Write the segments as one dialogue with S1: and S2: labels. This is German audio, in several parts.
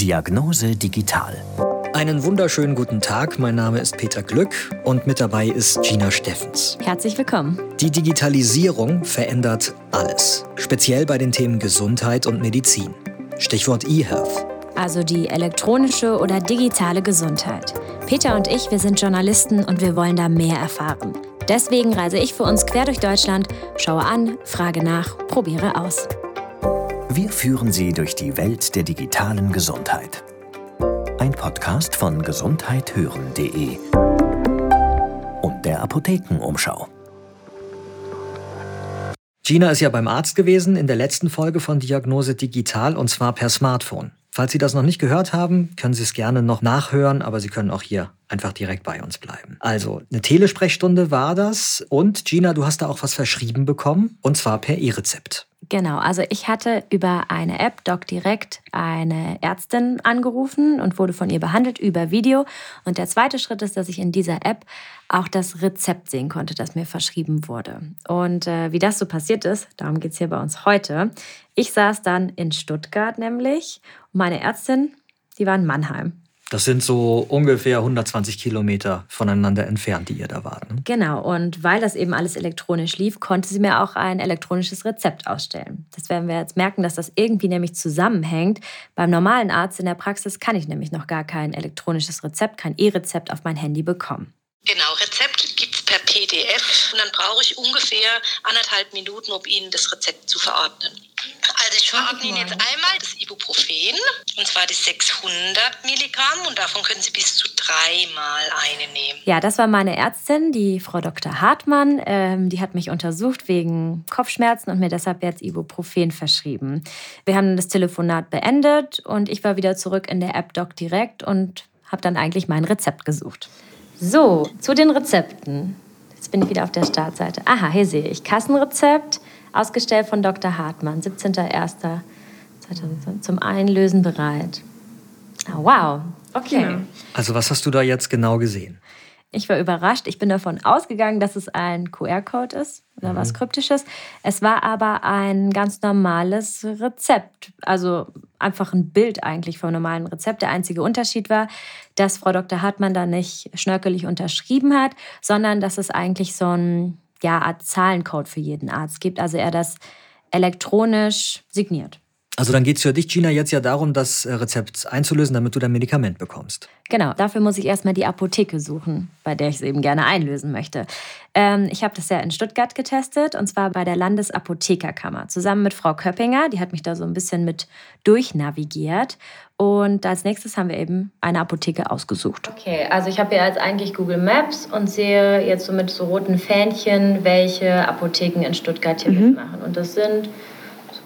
S1: Diagnose Digital.
S2: Einen wunderschönen guten Tag, mein Name ist Peter Glück und mit dabei ist Gina Steffens.
S3: Herzlich willkommen.
S2: Die Digitalisierung verändert alles, speziell bei den Themen Gesundheit und Medizin. Stichwort eHealth.
S3: Also die elektronische oder digitale Gesundheit. Peter und ich, wir sind Journalisten und wir wollen da mehr erfahren. Deswegen reise ich für uns quer durch Deutschland, schaue an, frage nach, probiere aus.
S1: Wir führen Sie durch die Welt der digitalen Gesundheit. Ein Podcast von gesundheithören.de und der Apothekenumschau.
S2: Gina ist ja beim Arzt gewesen in der letzten Folge von Diagnose Digital und zwar per Smartphone. Falls Sie das noch nicht gehört haben, können Sie es gerne noch nachhören, aber Sie können auch hier einfach direkt bei uns bleiben. Also, eine Telesprechstunde war das und Gina, du hast da auch was verschrieben bekommen und zwar per E-Rezept.
S3: Genau, also ich hatte über eine App, DocDirect, eine Ärztin angerufen und wurde von ihr behandelt über Video. Und der zweite Schritt ist, dass ich in dieser App auch das Rezept sehen konnte, das mir verschrieben wurde. Und äh, wie das so passiert ist, darum geht es hier bei uns heute. Ich saß dann in Stuttgart nämlich und meine Ärztin, die war in Mannheim.
S2: Das sind so ungefähr 120 Kilometer voneinander entfernt, die ihr da wart. Ne?
S3: Genau, und weil das eben alles elektronisch lief, konnte sie mir auch ein elektronisches Rezept ausstellen. Das werden wir jetzt merken, dass das irgendwie nämlich zusammenhängt. Beim normalen Arzt in der Praxis kann ich nämlich noch gar kein elektronisches Rezept, kein E-Rezept auf mein Handy bekommen.
S4: Genau, Rezept gibt es per PDF und dann brauche ich ungefähr anderthalb Minuten, um Ihnen das Rezept zu verordnen. Also ich verordne Ihnen jetzt einmal das Ibuprofen, und zwar die 600 Milligramm und davon können Sie bis zu dreimal eine nehmen.
S3: Ja, das war meine Ärztin, die Frau Dr. Hartmann. Ähm, die hat mich untersucht wegen Kopfschmerzen und mir deshalb jetzt Ibuprofen verschrieben. Wir haben das Telefonat beendet und ich war wieder zurück in der App Doc direkt und habe dann eigentlich mein Rezept gesucht. So, zu den Rezepten. Jetzt bin ich wieder auf der Startseite. Aha, hier sehe ich Kassenrezept, ausgestellt von Dr. Hartmann, 17.01. zum Einlösen bereit. Ah, wow, okay.
S2: Also was hast du da jetzt genau gesehen?
S3: Ich war überrascht. Ich bin davon ausgegangen, dass es ein QR-Code ist oder mhm. was Kryptisches. Es war aber ein ganz normales Rezept. Also einfach ein Bild eigentlich vom normalen Rezept. Der einzige Unterschied war, dass Frau Dr. Hartmann da nicht schnörkelig unterschrieben hat, sondern dass es eigentlich so ein ja, Art Zahlencode für jeden Arzt gibt. Also er das elektronisch signiert.
S2: Also dann geht es für dich, Gina, jetzt ja darum, das äh, Rezept einzulösen, damit du dein Medikament bekommst.
S3: Genau, dafür muss ich erstmal die Apotheke suchen, bei der ich es eben gerne einlösen möchte. Ähm, ich habe das ja in Stuttgart getestet und zwar bei der Landesapothekerkammer zusammen mit Frau Köppinger. Die hat mich da so ein bisschen mit durchnavigiert. Und als nächstes haben wir eben eine Apotheke ausgesucht. Okay, also ich habe hier jetzt eigentlich Google Maps und sehe jetzt so mit so roten Fähnchen, welche Apotheken in Stuttgart hier mhm. mitmachen. Und das sind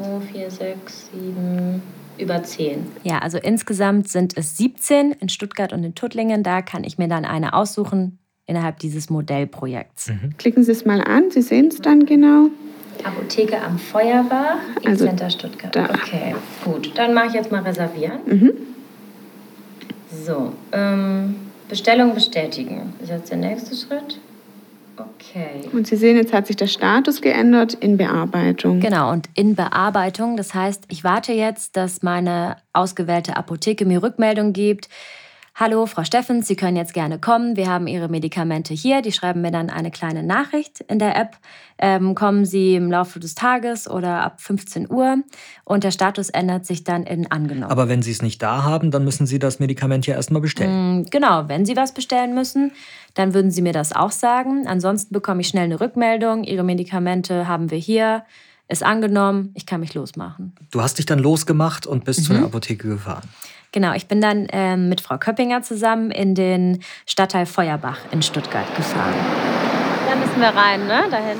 S3: 2, 4, 6, 7, über 10. Ja, also insgesamt sind es 17 in Stuttgart und in Tuttlingen. Da kann ich mir dann eine aussuchen innerhalb dieses Modellprojekts.
S5: Mhm. Klicken Sie es mal an, Sie sehen es dann genau.
S3: Apotheke am Feuerbach, also Center Stuttgart. Da. Okay, gut. Dann mache ich jetzt mal reservieren. Mhm. So, ähm, Bestellung bestätigen. Das ist jetzt der nächste Schritt. Okay.
S5: Und Sie sehen, jetzt hat sich der Status geändert in Bearbeitung.
S3: Genau, und in Bearbeitung, das heißt, ich warte jetzt, dass meine ausgewählte Apotheke mir Rückmeldung gibt. Hallo, Frau Steffens, Sie können jetzt gerne kommen. Wir haben Ihre Medikamente hier. Die schreiben mir dann eine kleine Nachricht in der App. Ähm, kommen Sie im Laufe des Tages oder ab 15 Uhr und der Status ändert sich dann in angenommen.
S2: Aber wenn Sie es nicht da haben, dann müssen Sie das Medikament ja erstmal bestellen.
S3: Mm, genau, wenn Sie was bestellen müssen, dann würden Sie mir das auch sagen. Ansonsten bekomme ich schnell eine Rückmeldung. Ihre Medikamente haben wir hier. Ist angenommen, ich kann mich losmachen.
S2: Du hast dich dann losgemacht und bist mhm. zu der Apotheke gefahren.
S3: Genau, ich bin dann ähm, mit Frau Köppinger zusammen in den Stadtteil Feuerbach in Stuttgart gefahren. Da müssen wir rein, ne? Dahin.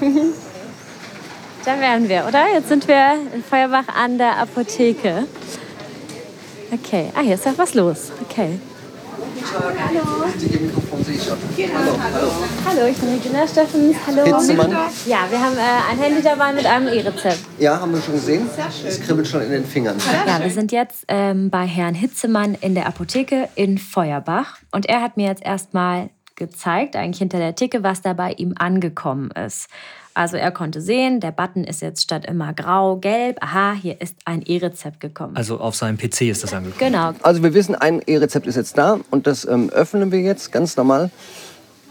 S3: Da wären wir, oder? Jetzt sind wir in Feuerbach an der Apotheke. Okay, ah, hier ist ja was los. Okay. Hallo. Hallo. Hallo, ich bin Regina Steffens. Hallo.
S6: Hitzemann.
S3: Ja, wir haben äh, ein Handy dabei mit einem E-Rezept.
S6: Ja, haben wir schon gesehen. Es kribbelt schon in den Fingern.
S3: Ja, wir sind jetzt ähm, bei Herrn Hitzemann in der Apotheke in Feuerbach. Und er hat mir jetzt erstmal gezeigt, eigentlich hinter der Theke, was da bei ihm angekommen ist. Also er konnte sehen, der Button ist jetzt statt immer grau, gelb. Aha, hier ist ein E-Rezept gekommen.
S2: Also auf seinem PC ist das angekommen.
S3: Genau.
S6: Also wir wissen, ein E-Rezept ist jetzt da und das ähm, öffnen wir jetzt ganz normal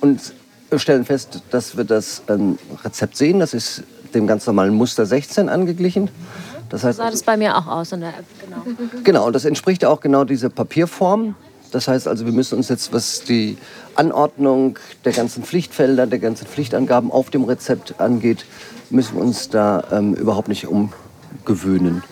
S6: und stellen fest, dass wir das ähm, Rezept sehen. Das ist dem ganz normalen Muster 16 angeglichen. Das heißt,
S3: So sah das bei mir auch aus in der App, genau.
S6: Genau, und das entspricht ja auch genau dieser Papierform. Das heißt also, wir müssen uns jetzt, was die Anordnung der ganzen Pflichtfelder, der ganzen Pflichtangaben auf dem Rezept angeht, müssen wir uns da ähm, überhaupt nicht umgewöhnen.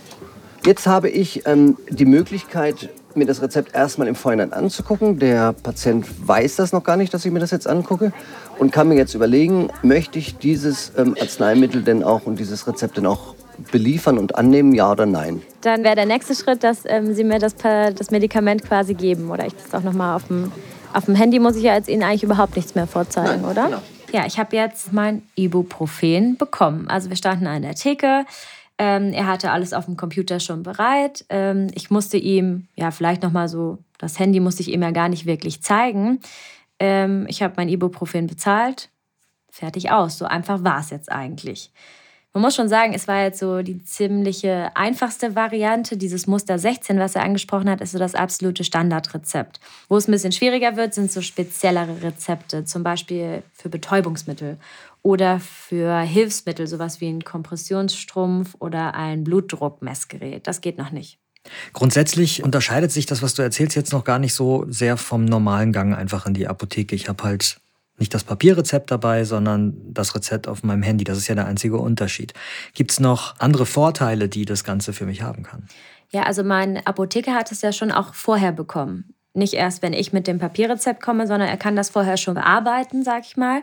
S6: Jetzt habe ich ähm, die Möglichkeit, mir das Rezept erstmal im Vorhinein anzugucken. Der Patient weiß das noch gar nicht, dass ich mir das jetzt angucke und kann mir jetzt überlegen, möchte ich dieses ähm, Arzneimittel denn auch und dieses Rezept denn auch beliefern und annehmen, ja oder nein?
S3: Dann wäre der nächste Schritt, dass ähm, Sie mir das, das Medikament quasi geben. Oder ich das auch nochmal auf dem, auf dem Handy muss ich ja jetzt Ihnen eigentlich überhaupt nichts mehr vorzeigen,
S6: Nein,
S3: oder?
S6: genau.
S3: Ja, ich habe jetzt mein Ibuprofen bekommen. Also wir standen an der Theke. Ähm, er hatte alles auf dem Computer schon bereit. Ähm, ich musste ihm, ja, vielleicht nochmal so, das Handy musste ich ihm ja gar nicht wirklich zeigen. Ähm, ich habe mein Ibuprofen bezahlt. Fertig aus. So einfach war es jetzt eigentlich. Man muss schon sagen, es war jetzt so die ziemliche einfachste Variante. Dieses Muster 16, was er angesprochen hat, ist so das absolute Standardrezept. Wo es ein bisschen schwieriger wird, sind so speziellere Rezepte, zum Beispiel für Betäubungsmittel oder für Hilfsmittel, sowas wie ein Kompressionsstrumpf oder ein Blutdruckmessgerät. Das geht noch nicht.
S2: Grundsätzlich unterscheidet sich das, was du erzählst, jetzt noch gar nicht so sehr vom normalen Gang einfach in die Apotheke. Ich habe halt nicht das Papierrezept dabei, sondern das Rezept auf meinem Handy. Das ist ja der einzige Unterschied. Gibt es noch andere Vorteile, die das Ganze für mich haben kann?
S3: Ja, also mein Apotheker hat es ja schon auch vorher bekommen. Nicht erst, wenn ich mit dem Papierrezept komme, sondern er kann das vorher schon bearbeiten, sag ich mal.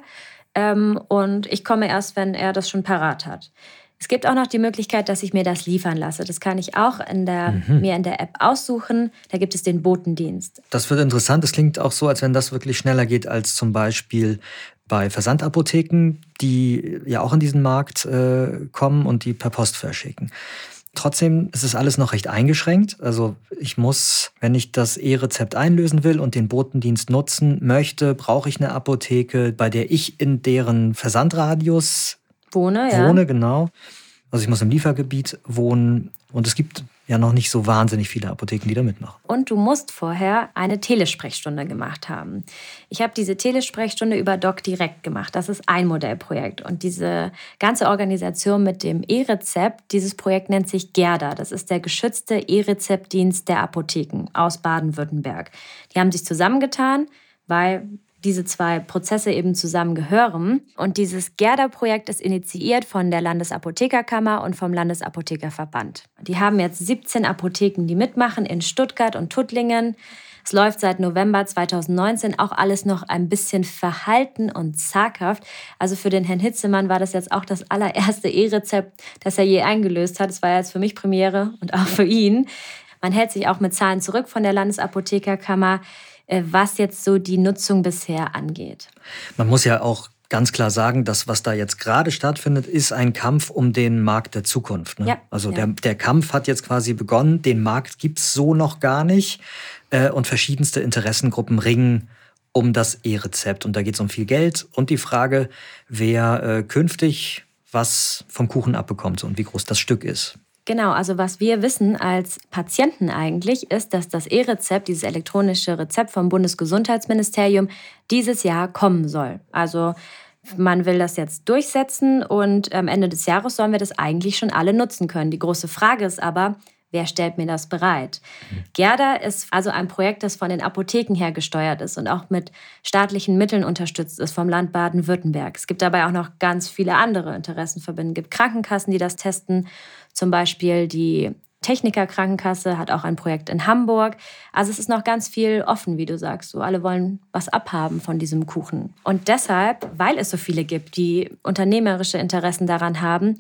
S3: Ähm, und ich komme erst, wenn er das schon parat hat. Es gibt auch noch die Möglichkeit, dass ich mir das liefern lasse. Das kann ich auch in der, mir in der App aussuchen. Da gibt es den Botendienst.
S2: Das wird interessant. Es klingt auch so, als wenn das wirklich schneller geht als zum Beispiel bei Versandapotheken, die ja auch in diesen Markt äh, kommen und die per Post verschicken. Trotzdem ist es alles noch recht eingeschränkt. Also ich muss, wenn ich das E-Rezept einlösen will und den Botendienst nutzen möchte, brauche ich eine Apotheke, bei der ich in deren Versandradius
S3: Wohne, ja.
S2: wohne, genau. Also ich muss im Liefergebiet wohnen und es gibt ja noch nicht so wahnsinnig viele Apotheken, die da mitmachen.
S3: Und du musst vorher eine Telesprechstunde gemacht haben. Ich habe diese Telesprechstunde über Doc direkt gemacht. Das ist ein Modellprojekt. Und diese ganze Organisation mit dem E-Rezept, dieses Projekt nennt sich GERDA. Das ist der geschützte E-Rezeptdienst der Apotheken aus Baden-Württemberg. Die haben sich zusammengetan, weil diese zwei Prozesse eben zusammengehören. Und dieses GERDA-Projekt ist initiiert von der Landesapothekerkammer und vom Landesapothekerverband. Die haben jetzt 17 Apotheken, die mitmachen in Stuttgart und Tuttlingen. Es läuft seit November 2019 auch alles noch ein bisschen verhalten und zaghaft. Also für den Herrn Hitzemann war das jetzt auch das allererste E-Rezept, das er je eingelöst hat. Es war jetzt für mich Premiere und auch für ihn. Man hält sich auch mit Zahlen zurück von der Landesapothekerkammer, was jetzt so die Nutzung bisher angeht.
S2: Man muss ja auch ganz klar sagen, das, was da jetzt gerade stattfindet, ist ein Kampf um den Markt der Zukunft. Ne?
S3: Ja,
S2: also
S3: ja.
S2: Der, der Kampf hat jetzt quasi begonnen, den Markt gibt es so noch gar nicht äh, und verschiedenste Interessengruppen ringen um das E-Rezept. Und da geht es um viel Geld und die Frage, wer äh, künftig was vom Kuchen abbekommt und wie groß das Stück ist.
S3: Genau, also was wir wissen als Patienten eigentlich, ist, dass das E-Rezept, dieses elektronische Rezept vom Bundesgesundheitsministerium, dieses Jahr kommen soll. Also man will das jetzt durchsetzen und am Ende des Jahres sollen wir das eigentlich schon alle nutzen können. Die große Frage ist aber, wer stellt mir das bereit? Gerda ist also ein Projekt, das von den Apotheken her gesteuert ist und auch mit staatlichen Mitteln unterstützt ist vom Land Baden-Württemberg. Es gibt dabei auch noch ganz viele andere Interessenverbände. Es gibt Krankenkassen, die das testen. Zum Beispiel die Techniker Krankenkasse hat auch ein Projekt in Hamburg. Also es ist noch ganz viel offen, wie du sagst. So alle wollen was abhaben von diesem Kuchen. Und deshalb, weil es so viele gibt, die unternehmerische Interessen daran haben,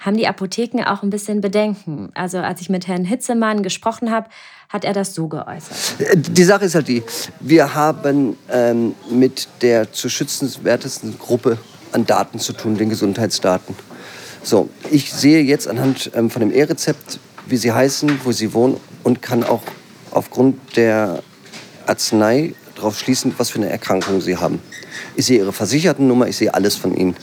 S3: haben die Apotheken auch ein bisschen Bedenken. Also als ich mit Herrn Hitzemann gesprochen habe, hat er das so geäußert.
S6: Die Sache ist halt die, wir haben ähm, mit der zu schützenswertesten Gruppe an Daten zu tun, den Gesundheitsdaten. So, ich sehe jetzt anhand ähm, von dem E-Rezept, wie sie heißen, wo sie wohnen und kann auch aufgrund der Arznei darauf schließen, was für eine Erkrankung sie haben. Ich sehe ihre Versichertennummer, ich sehe alles von ihnen.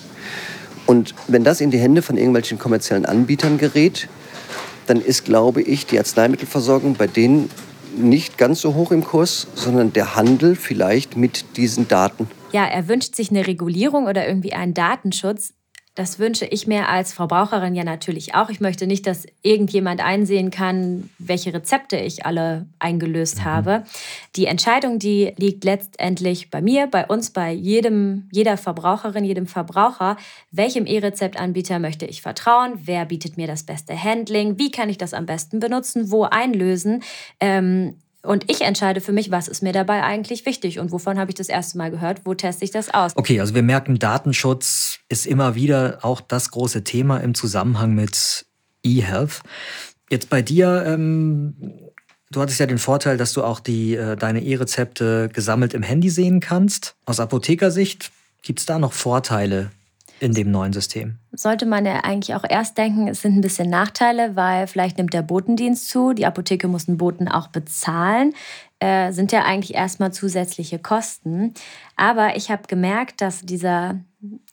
S6: Und wenn das in die Hände von irgendwelchen kommerziellen Anbietern gerät, dann ist, glaube ich, die Arzneimittelversorgung bei denen nicht ganz so hoch im Kurs, sondern der Handel vielleicht mit diesen Daten.
S3: Ja, er wünscht sich eine Regulierung oder irgendwie einen Datenschutz. Das wünsche ich mir als Verbraucherin ja natürlich auch. Ich möchte nicht, dass irgendjemand einsehen kann, welche Rezepte ich alle eingelöst mhm. habe. Die Entscheidung, die liegt letztendlich bei mir, bei uns, bei jedem, jeder Verbraucherin, jedem Verbraucher. Welchem E-Rezeptanbieter möchte ich vertrauen? Wer bietet mir das beste Handling? Wie kann ich das am besten benutzen? Wo einlösen? Ähm, und ich entscheide für mich, was ist mir dabei eigentlich wichtig und wovon habe ich das erste Mal gehört, wo teste ich das aus.
S2: Okay, also wir merken, Datenschutz ist immer wieder auch das große Thema im Zusammenhang mit E-Health. Jetzt bei dir, ähm, du hattest ja den Vorteil, dass du auch die, äh, deine E-Rezepte gesammelt im Handy sehen kannst. Aus Apothekersicht gibt es da noch Vorteile in dem neuen System?
S3: Sollte man ja eigentlich auch erst denken, es sind ein bisschen Nachteile, weil vielleicht nimmt der Botendienst zu, die Apotheke muss den Boten auch bezahlen, äh, sind ja eigentlich erstmal zusätzliche Kosten. Aber ich habe gemerkt, dass dieser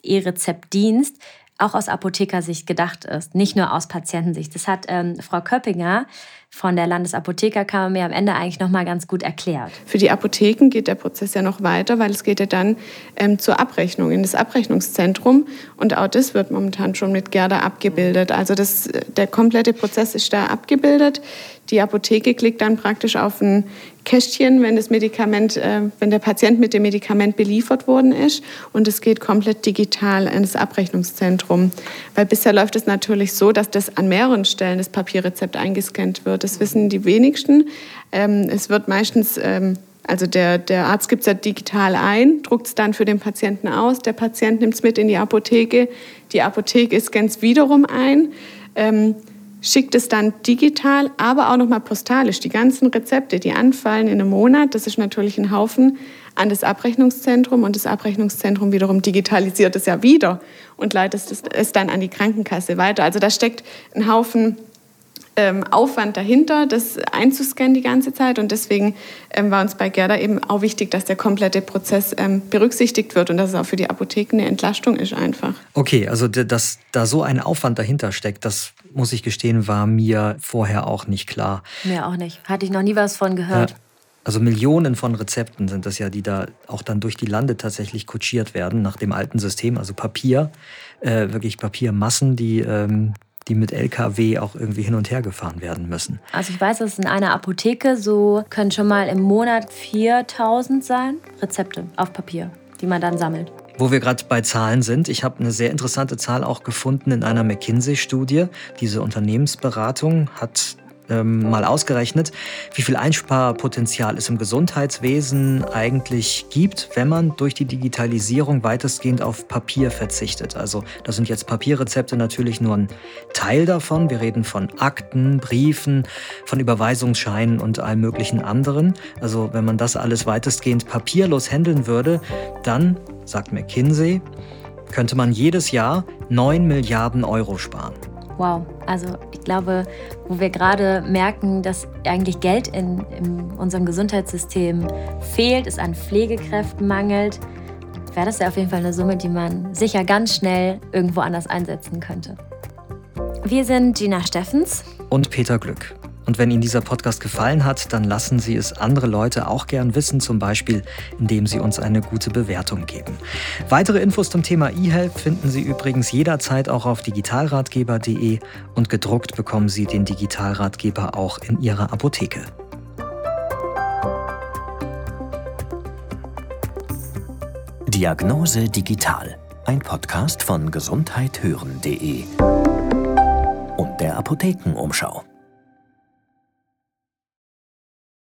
S3: E-Rezeptdienst auch aus Apothekersicht gedacht ist, nicht nur aus Patientensicht. Das hat ähm, Frau Köppinger von der Landesapothekerkammer mir am Ende eigentlich noch mal ganz gut erklärt.
S5: Für die Apotheken geht der Prozess ja noch weiter, weil es geht ja dann ähm, zur Abrechnung in das Abrechnungszentrum und auch das wird momentan schon mit Gerda abgebildet. Also das, der komplette Prozess ist da abgebildet. Die Apotheke klickt dann praktisch auf ein Kästchen, wenn das Medikament, äh, wenn der Patient mit dem Medikament beliefert worden ist und es geht komplett digital in das Abrechnungszentrum. Weil bisher läuft es natürlich so, dass das an mehreren Stellen das Papierrezept eingescannt wird. Das wissen die wenigsten. Ähm, es wird meistens ähm, also der, der Arzt gibt es ja digital ein, druckt es dann für den Patienten aus, der Patient nimmt es mit in die Apotheke, die Apotheke scannt es wiederum ein. Ähm, schickt es dann digital, aber auch nochmal postalisch. Die ganzen Rezepte, die anfallen in einem Monat, das ist natürlich ein Haufen, an das Abrechnungszentrum und das Abrechnungszentrum wiederum digitalisiert es ja wieder und leitet es dann an die Krankenkasse weiter. Also da steckt ein Haufen ähm, Aufwand dahinter, das einzuscannen die ganze Zeit. Und deswegen ähm, war uns bei Gerda eben auch wichtig, dass der komplette Prozess ähm, berücksichtigt wird und dass es auch für die Apotheken eine Entlastung ist einfach.
S2: Okay, also dass da so ein Aufwand dahinter steckt, das muss ich gestehen, war mir vorher auch nicht klar.
S3: Mir auch nicht. Hatte ich noch nie was von gehört. Ja.
S2: Also Millionen von Rezepten sind das ja, die da auch dann durch die Lande tatsächlich kutschiert werden nach dem alten System, also Papier, äh, wirklich Papiermassen, die ähm, die mit LKW auch irgendwie hin und her gefahren werden müssen.
S3: Also ich weiß, dass in einer Apotheke so können schon mal im Monat 4000 sein Rezepte auf Papier, die man dann sammelt.
S2: Wo wir gerade bei Zahlen sind, ich habe eine sehr interessante Zahl auch gefunden in einer McKinsey-Studie. Diese Unternehmensberatung hat ähm, mal ausgerechnet, wie viel Einsparpotenzial es im Gesundheitswesen eigentlich gibt, wenn man durch die Digitalisierung weitestgehend auf Papier verzichtet. Also das sind jetzt Papierrezepte natürlich nur ein Teil davon. Wir reden von Akten, Briefen, von Überweisungsscheinen und allem möglichen anderen. Also wenn man das alles weitestgehend papierlos handeln würde, dann, sagt McKinsey, könnte man jedes Jahr 9 Milliarden Euro sparen.
S3: Wow, also ich glaube, wo wir gerade merken, dass eigentlich Geld in, in unserem Gesundheitssystem fehlt, es an Pflegekräften mangelt, wäre das ja auf jeden Fall eine Summe, die man sicher ganz schnell irgendwo anders einsetzen könnte. Wir sind Gina Steffens
S2: und Peter Glück. Und wenn Ihnen dieser Podcast gefallen hat, dann lassen Sie es andere Leute auch gern wissen, zum Beispiel indem Sie uns eine gute Bewertung geben. Weitere Infos zum Thema eHealth finden Sie übrigens jederzeit auch auf digitalratgeber.de und gedruckt bekommen Sie den Digitalratgeber auch in Ihrer Apotheke.
S1: Diagnose Digital, ein Podcast von gesundheithören.de und der Apothekenumschau.